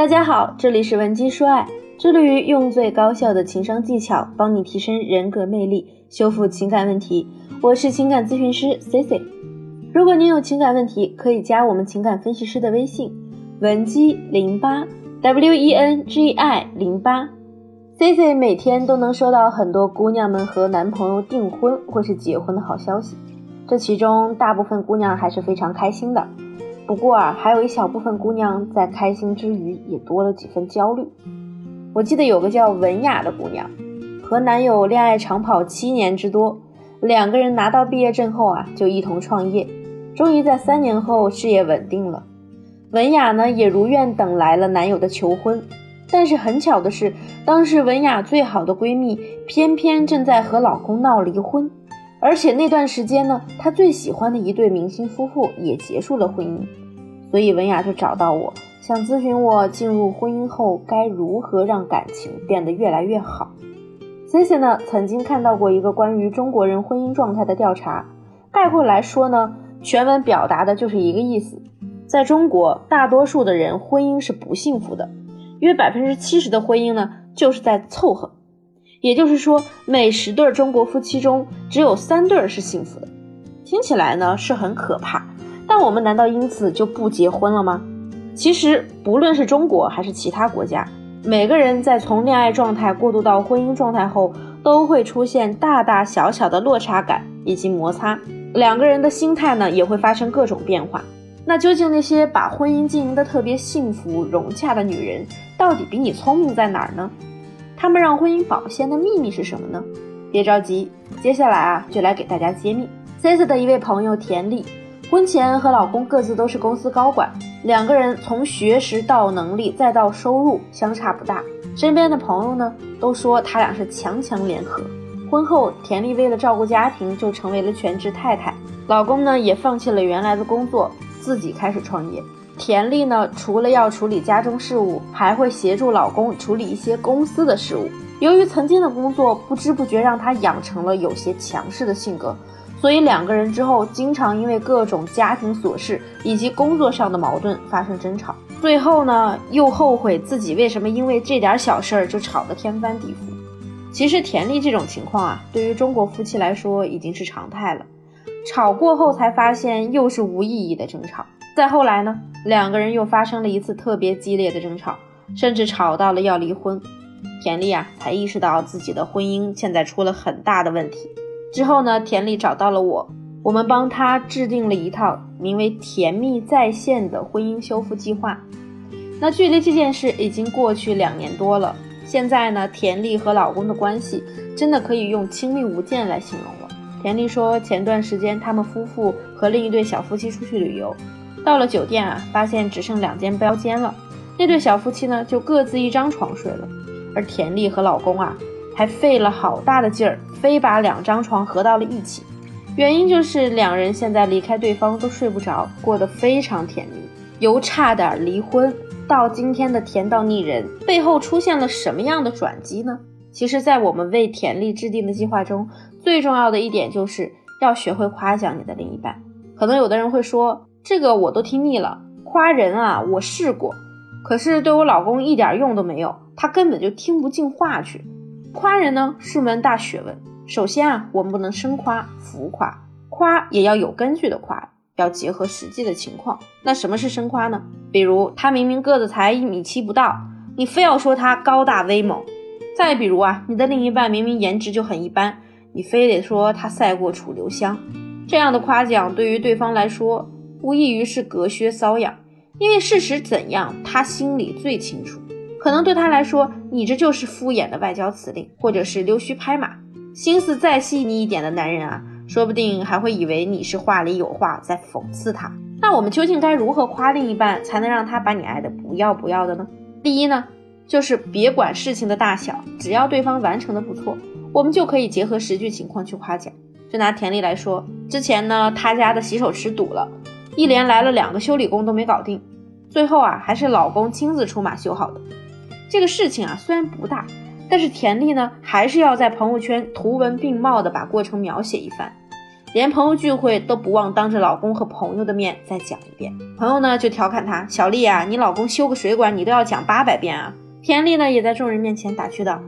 大家好，这里是文姬说爱，致力于用最高效的情商技巧帮你提升人格魅力，修复情感问题。我是情感咨询师 C C。如果您有情感问题，可以加我们情感分析师的微信文姬零八 W E N G I 零八。C C 每天都能收到很多姑娘们和男朋友订婚或是结婚的好消息，这其中大部分姑娘还是非常开心的。不过啊，还有一小部分姑娘在开心之余，也多了几分焦虑。我记得有个叫文雅的姑娘，和男友恋爱长跑七年之多，两个人拿到毕业证后啊，就一同创业，终于在三年后事业稳定了。文雅呢，也如愿等来了男友的求婚。但是很巧的是，当时文雅最好的闺蜜偏偏正在和老公闹离婚，而且那段时间呢，他最喜欢的一对明星夫妇也结束了婚姻。所以文雅就找到我，想咨询我进入婚姻后该如何让感情变得越来越好。Cici 呢曾经看到过一个关于中国人婚姻状态的调查，概括来说呢，全文表达的就是一个意思：在中国，大多数的人婚姻是不幸福的，约百分之七十的婚姻呢就是在凑合。也就是说，每十对中国夫妻中只有三对是幸福的。听起来呢是很可怕。但我们难道因此就不结婚了吗？其实，不论是中国还是其他国家，每个人在从恋爱状态过渡到婚姻状态后，都会出现大大小小的落差感以及摩擦，两个人的心态呢也会发生各种变化。那究竟那些把婚姻经营的特别幸福融洽的女人，到底比你聪明在哪儿呢？他们让婚姻保鲜的秘密是什么呢？别着急，接下来啊就来给大家揭秘。C C 的一位朋友田丽。婚前和老公各自都是公司高管，两个人从学识到能力再到收入相差不大。身边的朋友呢都说他俩是强强联合。婚后，田丽为了照顾家庭就成为了全职太太，老公呢也放弃了原来的工作，自己开始创业。田丽呢除了要处理家中事务，还会协助老公处理一些公司的事务。由于曾经的工作不知不觉让她养成了有些强势的性格。所以两个人之后经常因为各种家庭琐事以及工作上的矛盾发生争吵，最后呢又后悔自己为什么因为这点小事儿就吵得天翻地覆。其实田丽这种情况啊，对于中国夫妻来说已经是常态了。吵过后才发现又是无意义的争吵，再后来呢，两个人又发生了一次特别激烈的争吵，甚至吵到了要离婚。田丽啊才意识到自己的婚姻现在出了很大的问题。之后呢，田丽找到了我，我们帮她制定了一套名为“甜蜜在线”的婚姻修复计划。那距离这件事已经过去两年多了，现在呢，田丽和老公的关系真的可以用亲密无间来形容。田丽说，前段时间他们夫妇和另一对小夫妻出去旅游，到了酒店啊，发现只剩两间标间了，那对小夫妻呢就各自一张床睡了，而田丽和老公啊。还费了好大的劲儿，非把两张床合到了一起。原因就是两人现在离开对方都睡不着，过得非常甜蜜。由差点离婚到今天的甜到腻人，背后出现了什么样的转机呢？其实，在我们为田丽制定的计划中，最重要的一点就是要学会夸奖你的另一半。可能有的人会说，这个我都听腻了，夸人啊，我试过，可是对我老公一点用都没有，他根本就听不进话去。夸人呢是门大学问。首先啊，我们不能生夸、浮夸，夸也要有根据的夸，要结合实际的情况。那什么是生夸呢？比如他明明个子才一米七不到，你非要说他高大威猛；再比如啊，你的另一半明明颜值就很一般，你非得说他赛过楚留香。这样的夸奖对于对方来说，无异于是隔靴搔痒，因为事实怎样，他心里最清楚。可能对他来说，你这就是敷衍的外交辞令，或者是溜须拍马。心思再细腻一点的男人啊，说不定还会以为你是话里有话，在讽刺他。那我们究竟该如何夸另一半，才能让他把你爱的不要不要的呢？第一呢，就是别管事情的大小，只要对方完成的不错，我们就可以结合实际情况去夸奖。就拿田丽来说，之前呢，她家的洗手池堵了，一连来了两个修理工都没搞定，最后啊，还是老公亲自出马修好的。这个事情啊，虽然不大，但是田丽呢，还是要在朋友圈图文并茂的把过程描写一番。连朋友聚会都不忘当着老公和朋友的面再讲一遍。朋友呢就调侃她：“小丽啊，你老公修个水管你都要讲八百遍啊。”田丽呢也在众人面前打趣道：“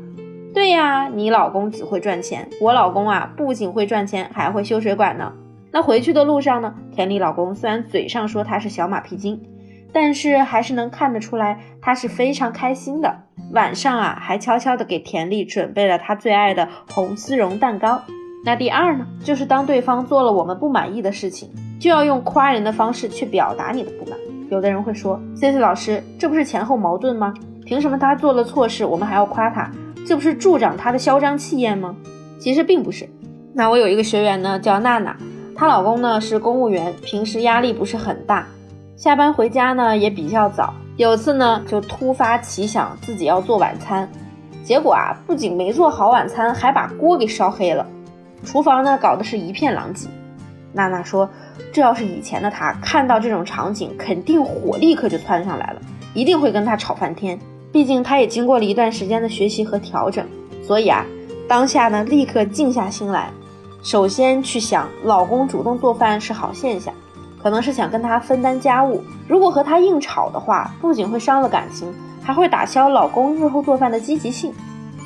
对呀，你老公只会赚钱，我老公啊不仅会赚钱，还会修水管呢。”那回去的路上呢，田丽老公虽然嘴上说他是小马屁精，但是还是能看得出来他是非常开心的。晚上啊，还悄悄的给田丽准备了他最爱的红丝绒蛋糕。那第二呢，就是当对方做了我们不满意的事情，就要用夸人的方式去表达你的不满。有的人会说，C C 老师，这不是前后矛盾吗？凭什么他做了错事，我们还要夸他？这不是助长他的嚣张气焰吗？其实并不是。那我有一个学员呢，叫娜娜，她老公呢是公务员，平时压力不是很大，下班回家呢也比较早。有次呢，就突发奇想自己要做晚餐，结果啊，不仅没做好晚餐，还把锅给烧黑了。厨房呢，搞得是一片狼藉。娜娜说：“这要是以前的她，看到这种场景，肯定火立刻就窜上来了，一定会跟他吵翻天。毕竟她也经过了一段时间的学习和调整，所以啊，当下呢，立刻静下心来，首先去想，老公主动做饭是好现象，可能是想跟他分担家务。如果和他硬吵的话，不仅会伤了感情，还会打消老公日后做饭的积极性。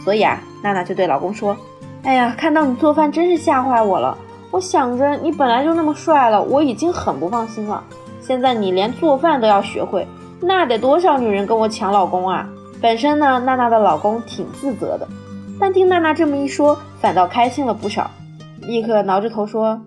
所以啊，娜娜就对老公说。”哎呀，看到你做饭真是吓坏我了！我想着你本来就那么帅了，我已经很不放心了。现在你连做饭都要学会，那得多少女人跟我抢老公啊！本身呢，娜娜的老公挺自责的，但听娜娜这么一说，反倒开心了不少，立刻挠着头说：“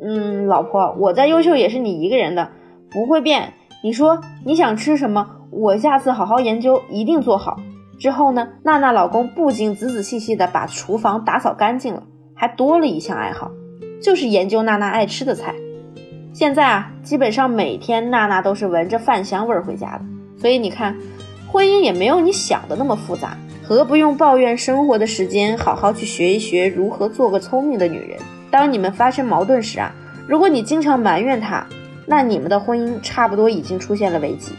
嗯，老婆，我再优秀也是你一个人的，不会变。你说你想吃什么，我下次好好研究，一定做好。”之后呢，娜娜老公不仅仔仔细细的把厨房打扫干净了，还多了一项爱好，就是研究娜娜爱吃的菜。现在啊，基本上每天娜娜都是闻着饭香味儿回家的。所以你看，婚姻也没有你想的那么复杂，何不用抱怨生活的时间，好好去学一学如何做个聪明的女人？当你们发生矛盾时啊，如果你经常埋怨他，那你们的婚姻差不多已经出现了危机。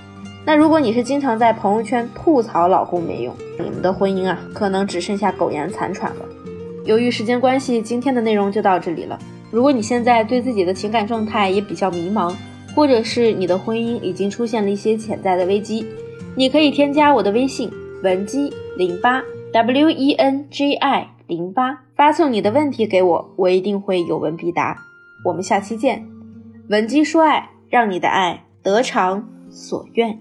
那如果你是经常在朋友圈吐槽老公没用，你们的婚姻啊，可能只剩下苟延残喘了。由于时间关系，今天的内容就到这里了。如果你现在对自己的情感状态也比较迷茫，或者是你的婚姻已经出现了一些潜在的危机，你可以添加我的微信文姬零八 w e n g i 零八，发送你的问题给我，我一定会有问必答。我们下期见，文姬说爱，让你的爱得偿所愿。